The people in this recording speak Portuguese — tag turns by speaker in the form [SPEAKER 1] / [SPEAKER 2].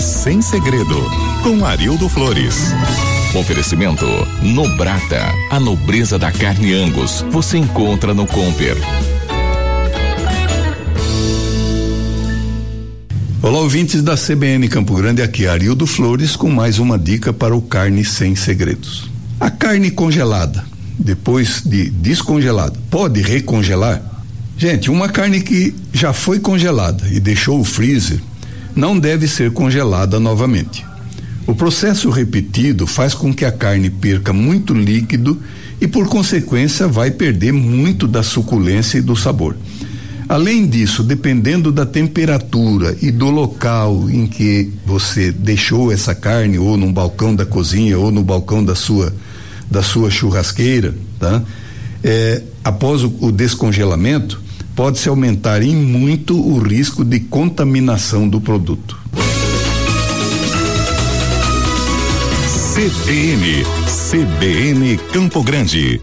[SPEAKER 1] sem segredo, com Arildo Flores. Oferecimento Nobrata, a nobreza da carne Angus. Você encontra no Comper.
[SPEAKER 2] Olá, ouvintes da CBN Campo Grande, aqui é Arildo Flores com mais uma dica para o carne sem segredos. A carne congelada, depois de descongelada, pode recongelar? Gente, uma carne que já foi congelada e deixou o freezer não deve ser congelada novamente. O processo repetido faz com que a carne perca muito líquido e, por consequência, vai perder muito da suculência e do sabor. Além disso, dependendo da temperatura e do local em que você deixou essa carne, ou num balcão da cozinha, ou no balcão da sua, da sua churrasqueira, tá? É, após o, o descongelamento, pode-se aumentar em muito o risco de contaminação do produto.
[SPEAKER 1] CBN, CBN Campo Grande.